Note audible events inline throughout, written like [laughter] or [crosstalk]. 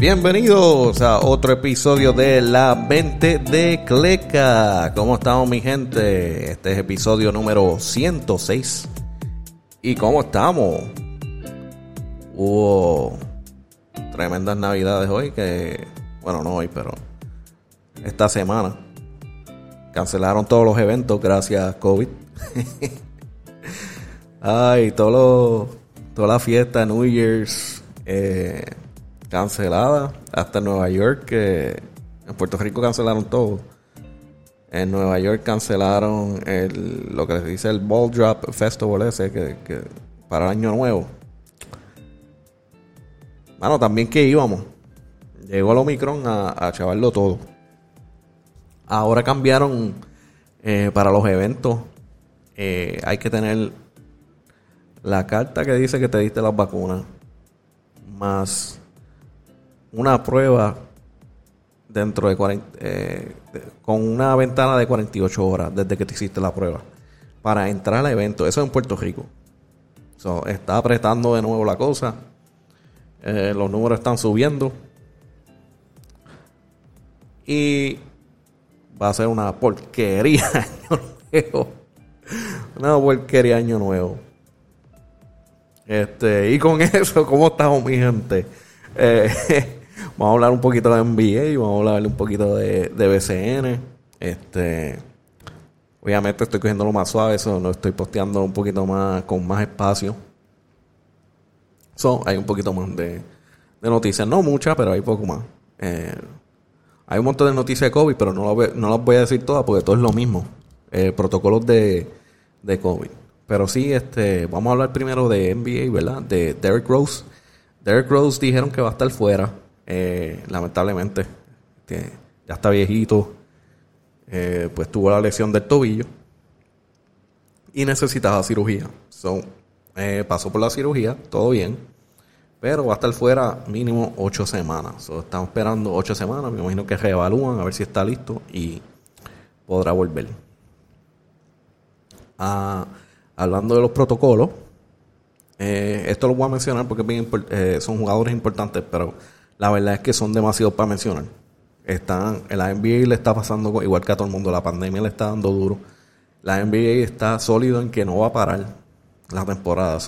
Bienvenidos a otro episodio de La 20 de Cleca. ¿Cómo estamos mi gente? Este es episodio número 106. ¿Y cómo estamos? Hubo tremendas navidades hoy que, bueno, no hoy, pero esta semana. Cancelaron todos los eventos gracias a COVID. [laughs] Ay, todo toda la fiesta, New Year's, eh, cancelada. Hasta Nueva York, que en Puerto Rico cancelaron todo. En Nueva York cancelaron el, lo que se dice el Ball Drop Festival ese que, para el año nuevo. Bueno, también que íbamos. Llegó el Omicron a, a chavarlo todo. Ahora cambiaron eh, para los eventos. Eh, hay que tener la carta que dice que te diste las vacunas. Más una prueba dentro de 40, eh, con una ventana de 48 horas desde que te hiciste la prueba para entrar al evento. Eso en Puerto Rico. está apretando de nuevo la cosa. Eh, los números están subiendo. Y va a ser una porquería [laughs] año nuevo. Una porquería año nuevo. Este, y con [laughs] eso, ¿cómo estamos, mi gente? Eh, Vamos a hablar un poquito de NBA, vamos a hablar un poquito de, BCN. Este, obviamente estoy cogiendo lo más suave, eso lo estoy posteando un poquito más, con más espacio. So, hay un poquito más de, noticias, no muchas, pero hay poco más. Eh, hay un montón de noticias de COVID, pero no, no las voy a decir todas porque todo es lo mismo. Eh, protocolos de, de COVID. Pero sí, este, vamos a hablar primero de NBA, ¿verdad? De Derek Rose. Derek Rose dijeron que va a estar fuera eh, lamentablemente, ya está viejito, eh, pues tuvo la lesión del tobillo y necesitaba cirugía. So, eh, pasó por la cirugía, todo bien, pero va a estar fuera mínimo ocho semanas. estamos esperando ocho semanas, me imagino que reevalúan a ver si está listo y podrá volver. Ah, hablando de los protocolos, esto lo voy a mencionar porque son jugadores importantes, pero la verdad es que son demasiado para mencionar. Están, la NBA le está pasando igual que a todo el mundo, la pandemia le está dando duro. La NBA está sólido en que no va a parar la temporada.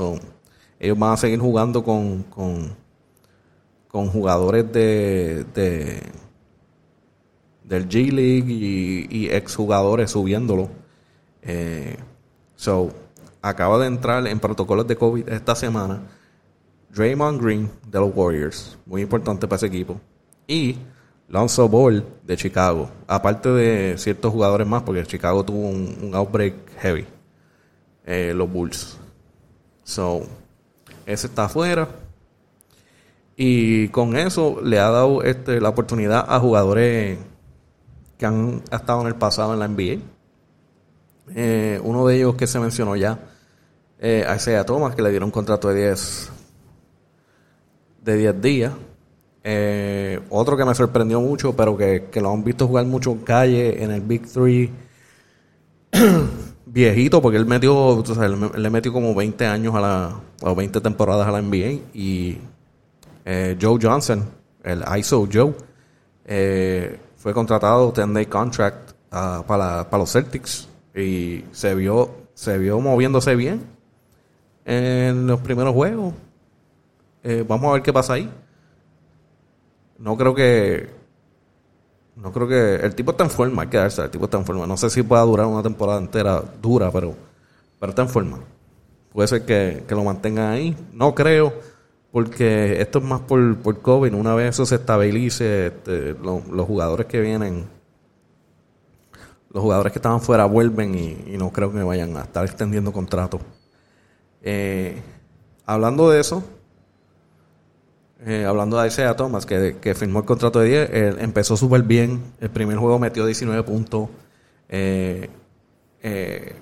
Ellos van a seguir jugando con, con, jugadores de del G League y, y exjugadores subiéndolo. Eh, so, acaba de entrar en protocolos de COVID esta semana Draymond Green de los Warriors, muy importante para ese equipo, y Lonzo Ball de Chicago, aparte de ciertos jugadores más, porque Chicago tuvo un, outbreak heavy, eh, los Bulls. So, ese está afuera. Y con eso le ha dado este, la oportunidad a jugadores que han estado en el pasado en la NBA. Eh, uno de ellos que se mencionó ya, eh, Isaiah Thomas, que le dieron un contrato de 10 de 10 días. Eh, otro que me sorprendió mucho, pero que, lo han visto jugar mucho en calle, en el Big Three, [clears throat] viejito, porque él metió, le metió como 20 años a la, o 20 temporadas a la NBA. Y eh, Joe Johnson, el ISO Joe, eh, fue contratado 10-day contract ah, para, para los Celtics y se vio, se vio moviéndose bien en los primeros juegos. Eh, vamos a ver qué pasa ahí. No creo que. No creo que. El tipo está en forma, hay que darse. El tipo está en forma. No sé si pueda durar una temporada entera dura, pero. Pero está en forma. Puede ser que, lo mantengan ahí. No creo, porque esto es más por, por COVID. Una vez eso se estabilice, este, los jugadores que vienen. Los jugadores que estaban fuera vuelven y, no creo que vayan a estar extendiendo contratos. Eh, hablando de eso, eh, hablando de Isaiah Thomas, que, que, firmó el contrato de 10, él empezó súper bien. El primer juego metió 19 puntos. Eh, eh,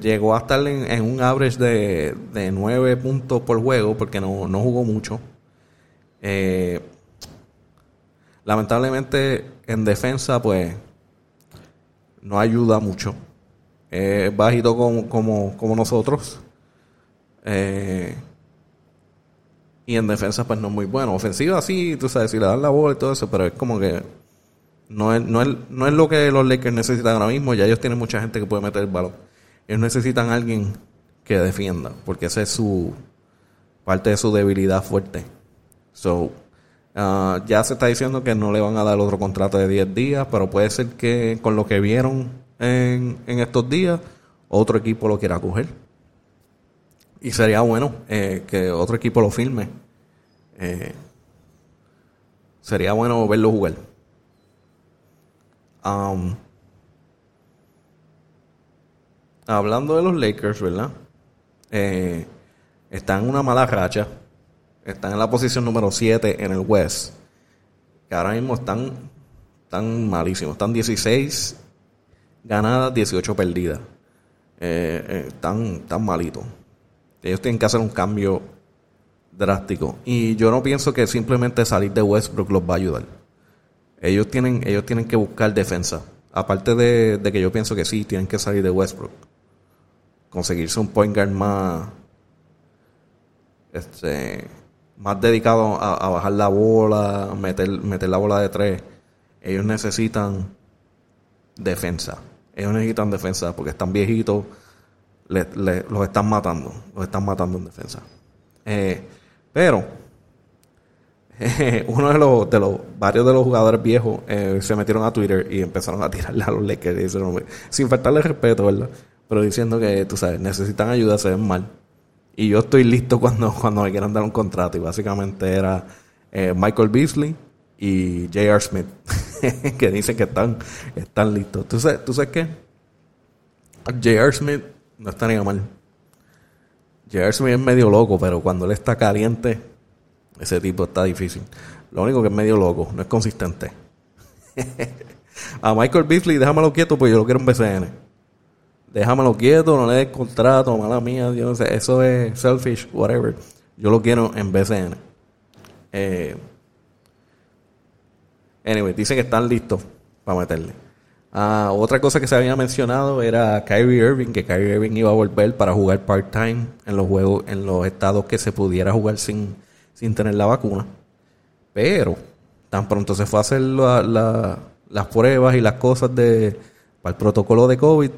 llegó a estar en, un average de, de, 9 puntos por juego porque no, no jugó mucho. lamentablemente en defensa pues no ayuda mucho. Bajito como, como, como nosotros. Eh, Y en defensa, pues no muy bueno. Ofensiva, sí, tú sabes, si le dan la bola y todo eso, pero es como que no es, no es, no es lo que los Lakers necesitan ahora mismo. Ya ellos tienen mucha gente que puede meter el balón. Ellos necesitan a alguien que defienda, porque esa es su parte de su debilidad fuerte. So, uh, ya se está diciendo que no le van a dar otro contrato de 10 días, pero puede ser que con lo que vieron en, en estos días, otro equipo lo quiera coger. Y sería bueno eh, que otro equipo lo firme. Eh, sería bueno verlo jugar. Um, hablando de los Lakers, ¿verdad? Eh, están en una mala racha. Están en la posición número 7 en el West. Que ahora mismo están, están malísimos. Están 16 ganadas, 18 perdidas. Eh, eh, están, están malitos. Ellos tienen que hacer un cambio drástico. Y yo no pienso que simplemente salir de Westbrook los va a ayudar. Ellos tienen, ellos tienen que buscar defensa. Aparte de, de que yo pienso que sí, tienen que salir de Westbrook. Conseguirse un point guard más, este, más dedicado a, bajar la bola, meter, meter la bola de tres. Ellos necesitan defensa. Ellos necesitan defensa porque están viejitos, los están matando, los están matando en defensa. Eh, pero [laughs] uno de los, de los varios de los jugadores viejos eh, se metieron a Twitter y empezaron a tirarle a los Lakers sin faltarle respeto, ¿verdad? Pero diciendo que, tú sabes, necesitan ayuda, se ven mal. Y yo estoy listo [laughs] cuando, cuando me quieran dar un contrato. Y básicamente era eh, Michael Beasley y J.R. Smith, [laughs] que dicen que están, están listos. ¿Tú sabes, ¿Tú sabes qué? J.R. Smith no estaría mal. J.R. Smith es medio loco, pero cuando él está caliente, ese tipo está difícil. Lo único que es medio loco, no es consistente. [laughs] a Michael Beasley, déjamelo quieto, pues yo lo quiero en BCN déjamelo quieto, no le des contrato, mala mía, yo no sé, eso es selfish, whatever. Yo lo quiero en BCN. Eh, anyway, dicen que están listos para meterle. Ah, otra cosa que se había mencionado era Kyrie Irving, que Kyrie Irving iba a volver para jugar part-time en los juegos, en los estados que se pudiera jugar sin, sin tener la vacuna. Pero tan pronto se fue a hacer las pruebas y las cosas de para el protocolo de COVID,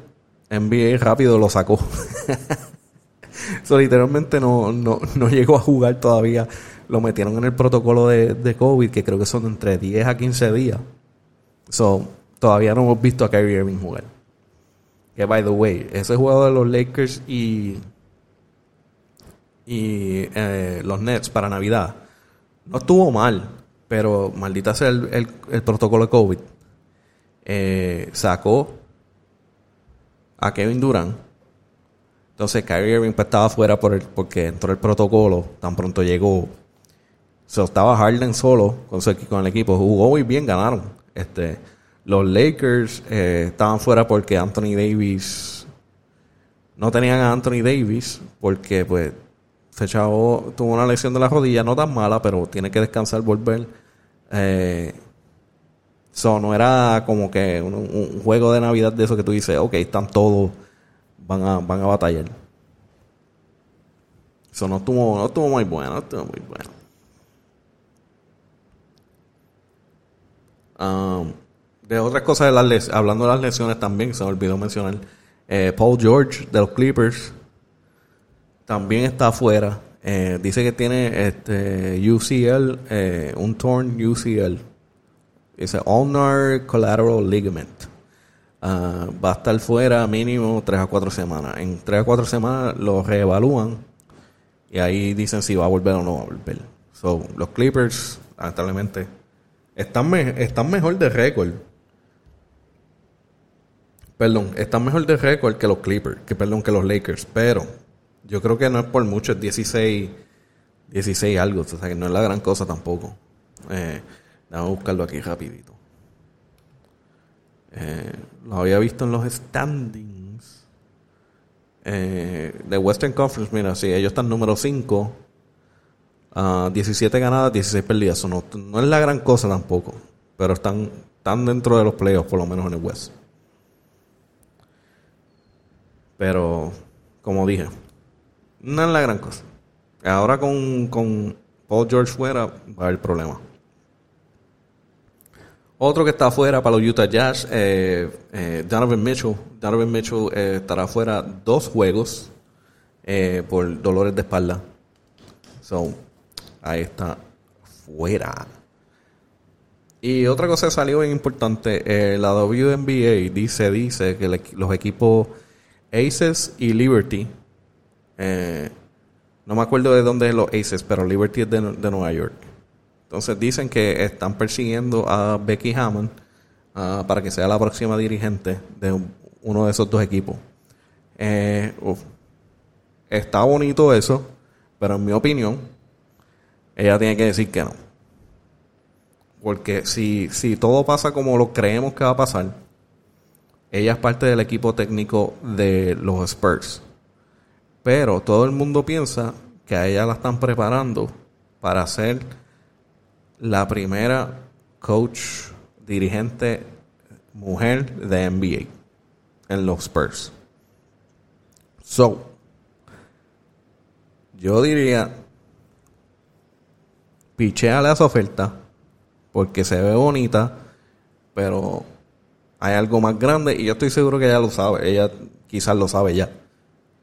NBA rápido lo sacó. [laughs] so, literalmente no, no, no, llegó a jugar todavía. Lo metieron en el protocolo de, de, COVID, que creo que son entre 10 a 15 días. So, todavía no hemos visto a Kyrie Irving jugar. Que, by the way, ese juego de los Lakers y, y eh, los Nets para Navidad no estuvo mal, pero maldita sea el, el, protocolo de COVID. Eh, sacó a Kevin Durant. Entonces Kyrie Irving pues, estaba fuera por el, porque entró el protocolo, tan pronto llegó. So, estaba Harden solo con el equipo. Jugó muy bien, ganaron. Este, los Lakers eh, estaban fuera porque Anthony Davis no tenían a Anthony Davis porque pues ese chavo tuvo una lesión de la rodilla no tan mala pero tiene que descansar volver eh, no era como que un, juego de Navidad de eso que tú dices, ok, están todos, van a, van a batallar. Eso no estuvo, no estuvo muy bueno, no estuvo muy bueno. Um, de otras cosas, de las hablando de las lesiones también, se me olvidó mencionar, eh, Paul George de los Clippers también está afuera. Eh, dice que tiene este UCL, eh, un torn UCL Dice Ulnar Collateral Ligament. Ah, va a estar fuera mínimo 3 a 4 semanas. En 3 a 4 semanas lo reevalúan y ahí dicen si va a volver o no va a volver. So, los Clippers, lamentablemente, están, están mejor de récord. Perdón, están mejor de récord que los Clippers, que perdón, que los Lakers, pero yo creo que no es por mucho, es 16, 16 algo, o sea que no es la gran cosa tampoco. Eh, a buscarlo aquí rapidito. Eh, lo había visto en los standings eh, de Western Conference. Mira, sí, ellos están número 5. 17 ah, ganadas, 16 perdidas. no, no es la gran cosa tampoco. Pero están, están dentro de los playoffs, por lo menos en el West. Pero, como dije, no es la gran cosa. Ahora con, con Paul George fuera, va a haber problema. Otro que está afuera para los Utah Jazz, eh, eh, Donovan Mitchell. Donovan Mitchell eh, estará fuera dos juegos por dolores de espalda. So, ahí está fuera. Y otra cosa que salió bien importante, la WNBA dice, dice que los equipos Aces y Liberty, no me acuerdo de dónde es los Aces, pero Liberty es de Nueva York entonces dicen que están persiguiendo a Becky Hammond ah, para que sea la próxima dirigente de uno de esos dos equipos. Eh, está bonito eso, pero en mi opinión, ella tiene que decir que no. Porque si, si todo pasa como lo creemos que va a pasar, ella es parte del equipo técnico de los Spurs. Pero todo el mundo piensa que a ella la están preparando para ser la primera coach dirigente mujer de NBA en los Spurs. So, yo diría, picheale a esa oferta porque se ve bonita, pero hay algo más grande y yo estoy seguro que ella lo sabe, ella quizás lo sabe ya,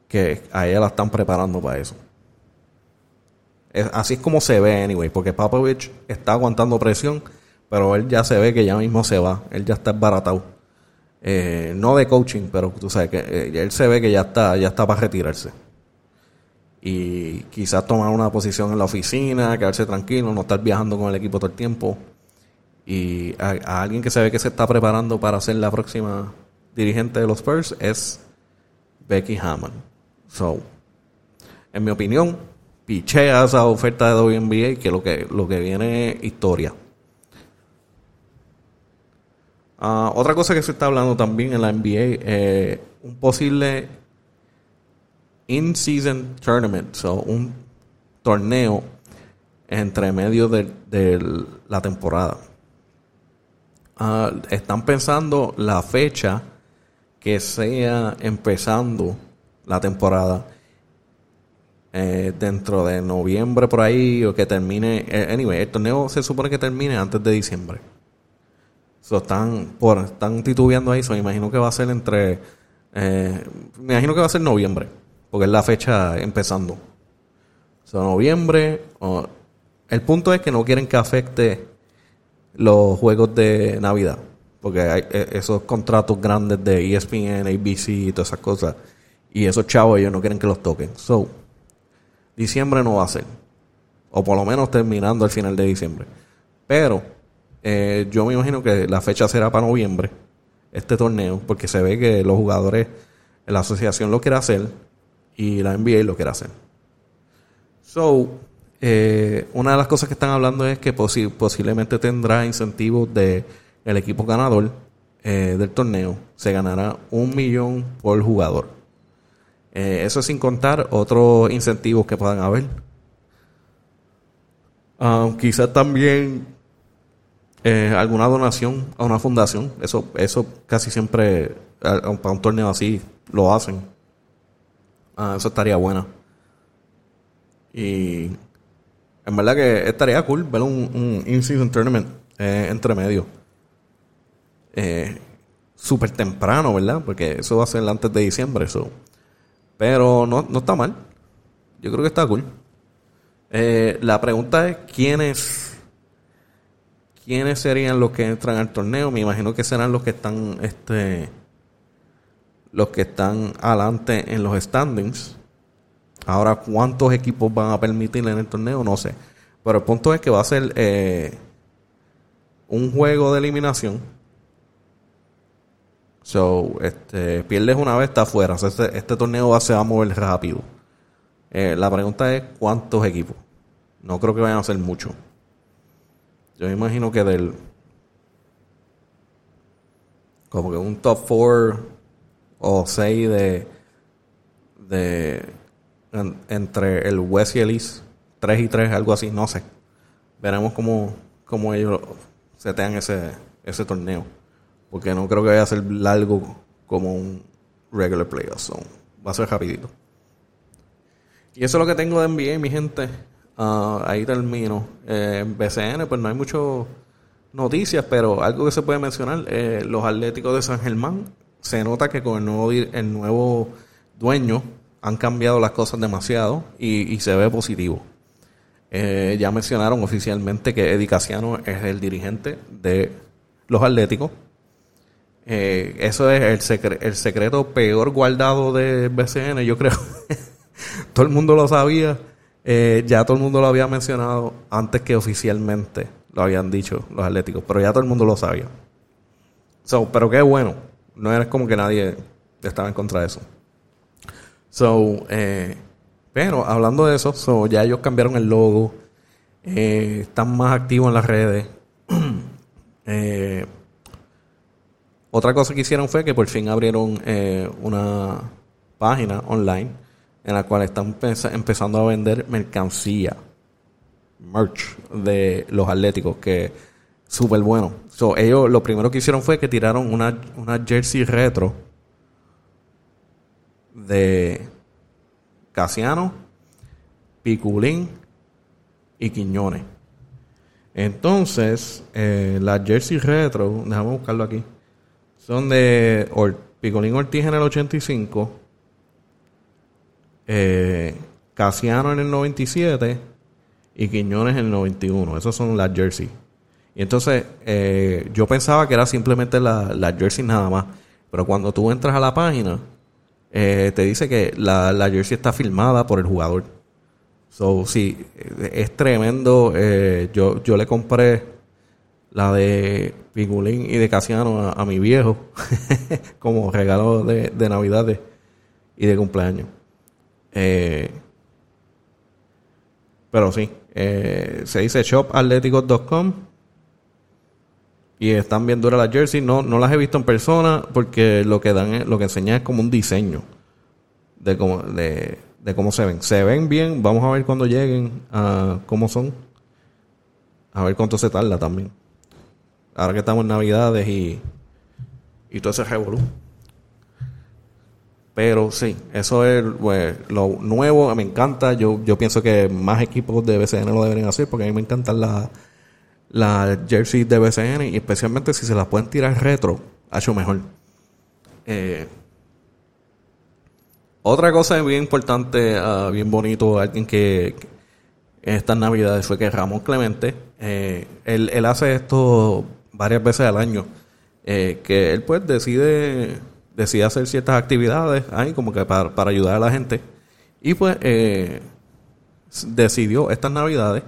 que a ella la están preparando para eso así es como se ve, anyway, porque Popovich está aguantando presión, pero él ya se ve que ya mismo se va, él ya está embaratado. Eh, no de coaching, pero tú sabes que eh, él se ve que ya está, ya está para retirarse. Y quizás tomar una posición en la oficina, quedarse tranquilo, no estar viajando con el equipo todo el tiempo. Y a, alguien que se ve que se está preparando para ser la próxima dirigente de los Spurs es Becky Hammond. So, en mi opinión, pichea esa oferta de WNBA que lo que, lo que viene es historia. Ah, otra cosa que se está hablando también en la NBA, eh, un posible in-season tournament, o un torneo entre medio de, la temporada. Ah, están pensando la fecha que sea empezando la temporada eh, dentro de noviembre por ahí o que termine. Eh, anyway, el torneo se supone que termine antes de diciembre. So, están, por, están titubeando ahí, so, me imagino que va a ser entre. Eh, me imagino que va a ser noviembre, porque es la fecha empezando. So, noviembre. el punto es que no quieren que afecte los juegos de Navidad, porque hay esos contratos grandes de ESPN, ABC y todas esas cosas. Y esos chavos ellos no quieren que los toquen. So, diciembre no va a ser. O por lo menos terminando al final de diciembre. Pero eh, yo me imagino que la fecha será para noviembre, este torneo, porque se ve que los jugadores, la asociación lo quiere hacer y la NBA lo quiere hacer. So, eh, una de las cosas que están hablando es que posiblemente tendrá incentivos de el equipo ganador eh, del torneo. Se ganará un millón por jugador. Eh, eso sin contar otros incentivos que puedan haber. Ah, quizás también eh, alguna donación a una fundación. Eso, eso casi siempre para un torneo así lo hacen. Ah, eso estaría bueno. Y en verdad que estaría cool ver un, un in-season tournament eh, entre medio. Súper temprano, ¿verdad? Porque eso va a ser antes de diciembre. Eso. Pero no, no está mal. Yo creo que está cool. Eh, la pregunta es quiénes quiénes serían los que entran al torneo. Me imagino que serán los que están este los que están adelante en los standings. Ahora, ¿cuántos equipos van a permitir en el torneo? No sé. Pero el punto es que va a ser eh, un juego de eliminación So, este, pierdes una vez, está afuera. este, este, torneo se va a mover rápido. Eh, la pregunta es: ¿cuántos equipos? No creo que vayan a ser muchos. Yo me imagino que del. Como que un top 4 o 6 de. de entre el West y el East. 3 y 3, algo así, no sé. Veremos cómo, cómo ellos setean ese, ese torneo. Porque no creo que vaya a ser largo como un regular playoff. va a ser rapidito. Y eso es lo que tengo de NBA, mi gente. ah, ahí termino. Eh, en BCN, pues no hay mucho noticias, pero algo que se puede mencionar, eh, los Atléticos de San Germán, se nota que con el nuevo, el nuevo dueño han cambiado las cosas demasiado y, se ve positivo. Eh, ya mencionaron oficialmente que Eddie Casiano es el dirigente de los Atléticos. Eh, eso es el, secreto peor guardado de BCN, yo creo. [laughs] todo el mundo lo sabía. ya todo el mundo lo había mencionado antes que oficialmente lo habían dicho los atléticos, pero ya todo el mundo lo sabía. So, pero qué bueno, no era como que nadie estaba en contra de eso. So, eh, pero hablando de eso, so, ya ellos cambiaron el logo, eh, están más activos en las redes. [clears throat] Eh, otra cosa que hicieron fue que por fin abrieron una página online en la cual están empezando a vender mercancía merch de los Atléticos, que súper bueno. So, ellos lo primero que hicieron fue que tiraron una, una jersey retro de Casiano, Piculín y Quiñones. Entonces, eh, las jersey retro, déjame buscarlo aquí, son de Piculín Ortiz en el 85, eh, Casiano en el 97 y Quiñones en el 91. Esos son las jerseys. Y entonces eh, yo pensaba que era simplemente las la jersey nada más. Pero cuando tú entras a la página, eh, te dice que la, la, jersey está filmada por el jugador. So, sí, es tremendo. Eh, yo, yo le compré la de Pingulín y de Casiano a, mi viejo [laughs] como regalo de, de Navidad y de cumpleaños. pero sí, eh, se dice shopathleticos.com y están bien duras las jerseys. No, no las he visto en persona porque lo que dan lo que enseñan es como un diseño de cómo, de, cómo se ven. Se ven bien, vamos a ver cuando lleguen a cómo son. A ver cuánto se tarda también. Ahora que estamos en Navidades y, y todo ese revolú. Pero sí, eso es pues, lo nuevo, me encanta. Yo, yo pienso que más equipos de BCN lo deberían hacer porque a mí me encantan las la jerseys de BCN y especialmente si se las pueden tirar retro, ha hecho mejor. Eh, otra cosa bien importante, ah, bien bonito, alguien que, en estas navidades fue que Ramón Clemente, eh, él, él, hace esto varias veces al año, eh, que él pues decide decide hacer ciertas actividades ahí como que para, ayudar a la gente. Y pues decidió estas navidades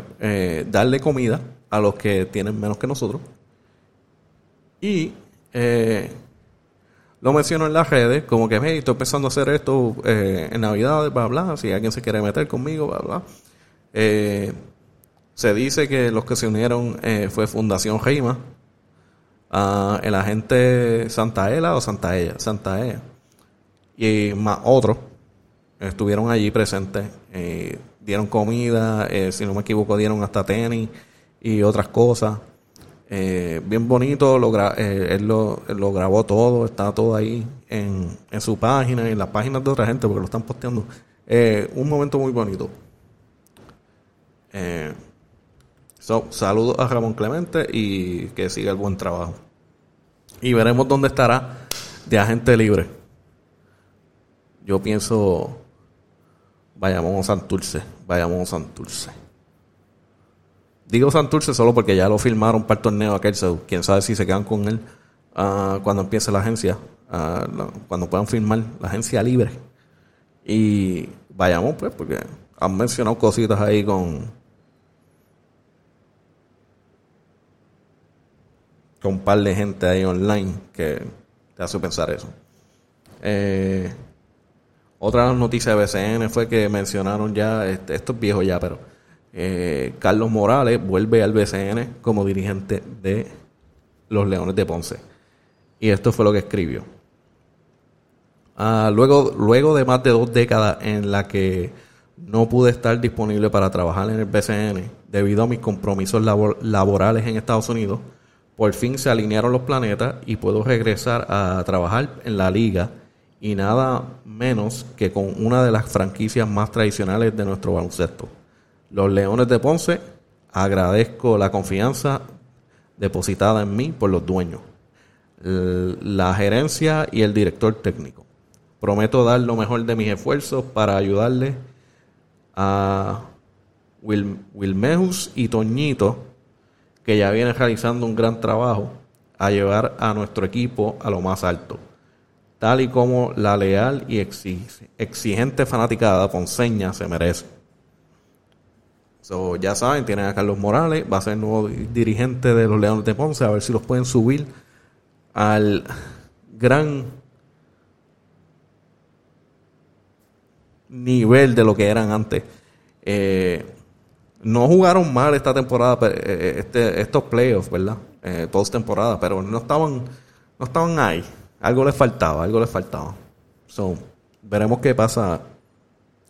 pues eh, darle comida a los que tienen menos que nosotros. Y lo menciono en las redes, como que hey, estoy empezando a hacer esto en navidades, bla, bla, si alguien se quiere meter conmigo, bla, bla. se dice que los que se unieron fue Fundación Reima, el agente Santaella o Santaella, Santaella. Y más otros estuvieron allí presentes, eh, dieron comida, eh, si no me equivoco, dieron hasta tenis y otras cosas. Eh, bien bonito, lo él, lo, lo, grabó todo, está todo ahí en, en, su página y en las páginas de otra gente porque lo están posteando. un momento muy bonito. So, saludos a Ramón Clemente y que siga el buen trabajo y veremos dónde estará de agente libre. Yo pienso, vayamos a Santurce, vayamos a Santurce. Digo Santurce solo porque ya lo firmaron para el torneo aquel, quién sabe si se quedan con él uh, cuando empiece la agencia, uh, cuando puedan firmar la agencia libre. Y vayamos pues, porque han mencionado cositas ahí con con un par de gente ahí online que te hace pensar eso. Eh, otra noticia de BCN fue que mencionaron ya, este, esto es viejo ya, pero eh, Carlos Morales vuelve al BCN como dirigente de los Leones de Ponce. Y esto fue lo que escribió. Ah, luego, luego de más de dos décadas en la que no pude estar disponible para trabajar en el BCN debido a mis compromisos laborales en Estados Unidos, por fin se alinearon los planetas y puedo regresar a trabajar en la liga y nada menos que con una de las franquicias más tradicionales de nuestro baloncesto. Los Leones de Ponce, agradezco la confianza depositada en mí por los dueños, la gerencia y el director técnico. Prometo dar lo mejor de mis esfuerzos para ayudarle a Wil y Toñito, que ya vienen realizando un gran trabajo, a llevar a nuestro equipo a lo más alto tal y como la leal y exigente fanaticada ponceña se merece. So, ya saben, tienen a Carlos Morales, va a ser el nuevo dirigente de los Leones de Ponce, a ver si los pueden subir al gran nivel de lo que eran antes. Eh, no jugaron mal esta temporada, eh, este, estos playoffs, ¿verdad? Eh, post temporada, pero no estaban, no estaban ahí algo les faltaba, algo les faltaba. So, veremos qué pasa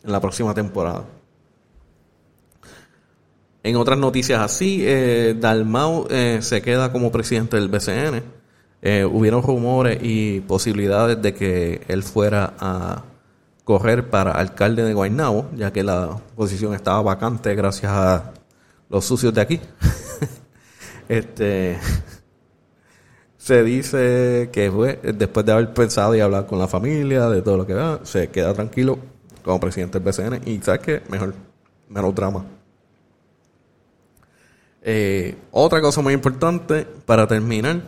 en la próxima temporada. En otras noticias así, eh, Dalmau eh, se queda como presidente del BCN. Eh, hubieron rumores y posibilidades de que él fuera a correr para alcalde de Guaynabo, ya que la posición estaba vacante gracias a los sucios de aquí. [laughs] este se dice que fue, después de haber pensado y hablar con la familia, de todo lo que va, se queda tranquilo como presidente del BCN y ¿sabes qué? Mejor, menos drama. Eh, otra cosa muy importante para terminar,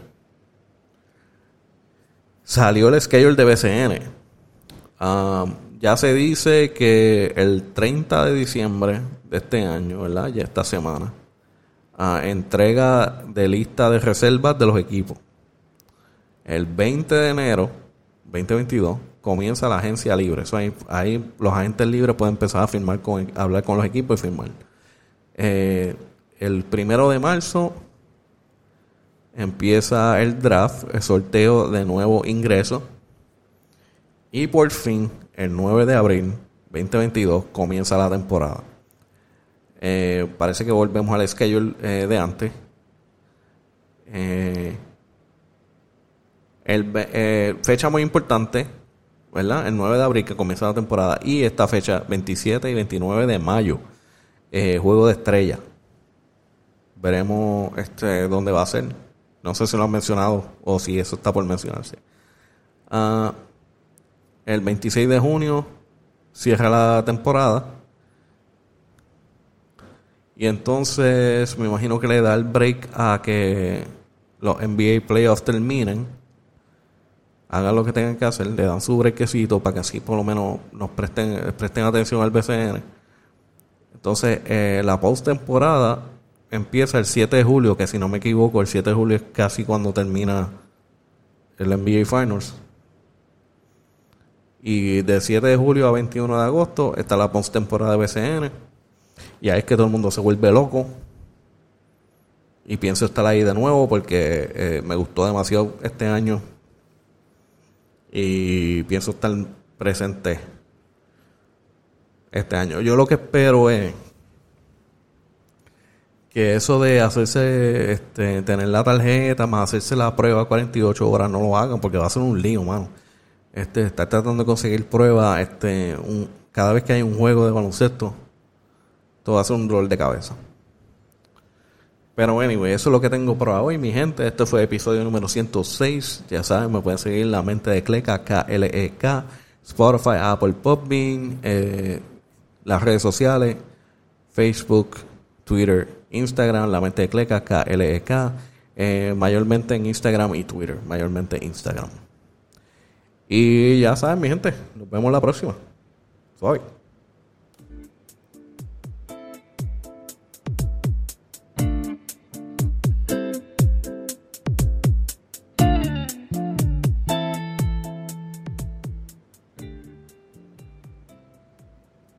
salió el schedule de BCN. Ah, ya se dice que el 30 de diciembre de este año, ¿verdad? Ya esta semana, ah, entrega de lista de reservas de los equipos. El 20 de enero 2022 comienza la agencia libre. Eso ahí, los agentes libres pueden empezar a firmar con, hablar con los equipos y firmar. Eh, el primero de marzo empieza el draft, el sorteo de nuevos ingresos. Y por fin, el 9 de abril 2022 comienza la temporada. Eh, parece que volvemos al schedule eh, de antes. Eh, eh, fecha muy importante, ¿verdad? El 9 de abril que comienza la temporada. Y esta fecha, 27 y 29 de mayo, eh, Juego de Estrella. Veremos este, dónde va a ser. No sé si lo han mencionado o si eso está por mencionarse. Ah, el 26 de junio cierra la temporada. Y entonces me imagino que le da el break a que los NBA playoffs terminen hagan lo que tengan que hacer, le dan su brequecito para que así por lo menos nos presten, presten atención al BCN. Entonces, eh, la postemporada empieza el 7 de julio, que si no me equivoco, el 7 de julio es casi cuando termina el NBA Finals. Y de 7 de julio a 21 de agosto está la postemporada de BCN. Y ahí es que todo el mundo se vuelve loco. Y pienso estar ahí de nuevo porque eh, me gustó demasiado este año y pienso estar presente este año. Yo lo que espero es que eso de hacerse, este, tener la tarjeta, más hacerse la prueba 48 horas, no lo hagan porque va a ser un lío, mano. Este, estar tratando de conseguir pruebas, este, un, cada vez que hay un juego de baloncesto, todo va a ser un dolor de cabeza. Pero anyway, eso es lo que tengo para hoy, mi gente. Este fue episodio número 106. Ya saben, me pueden seguir en la mente de Cleca, K-L-E-K, Spotify, Apple Podbean, eh, las redes sociales, Facebook, Twitter, Instagram, la mente de Cleca, K-L-E-K, eh, mayormente en Instagram y Twitter, mayormente Instagram. Y ya saben, mi gente, nos vemos la próxima. Soy.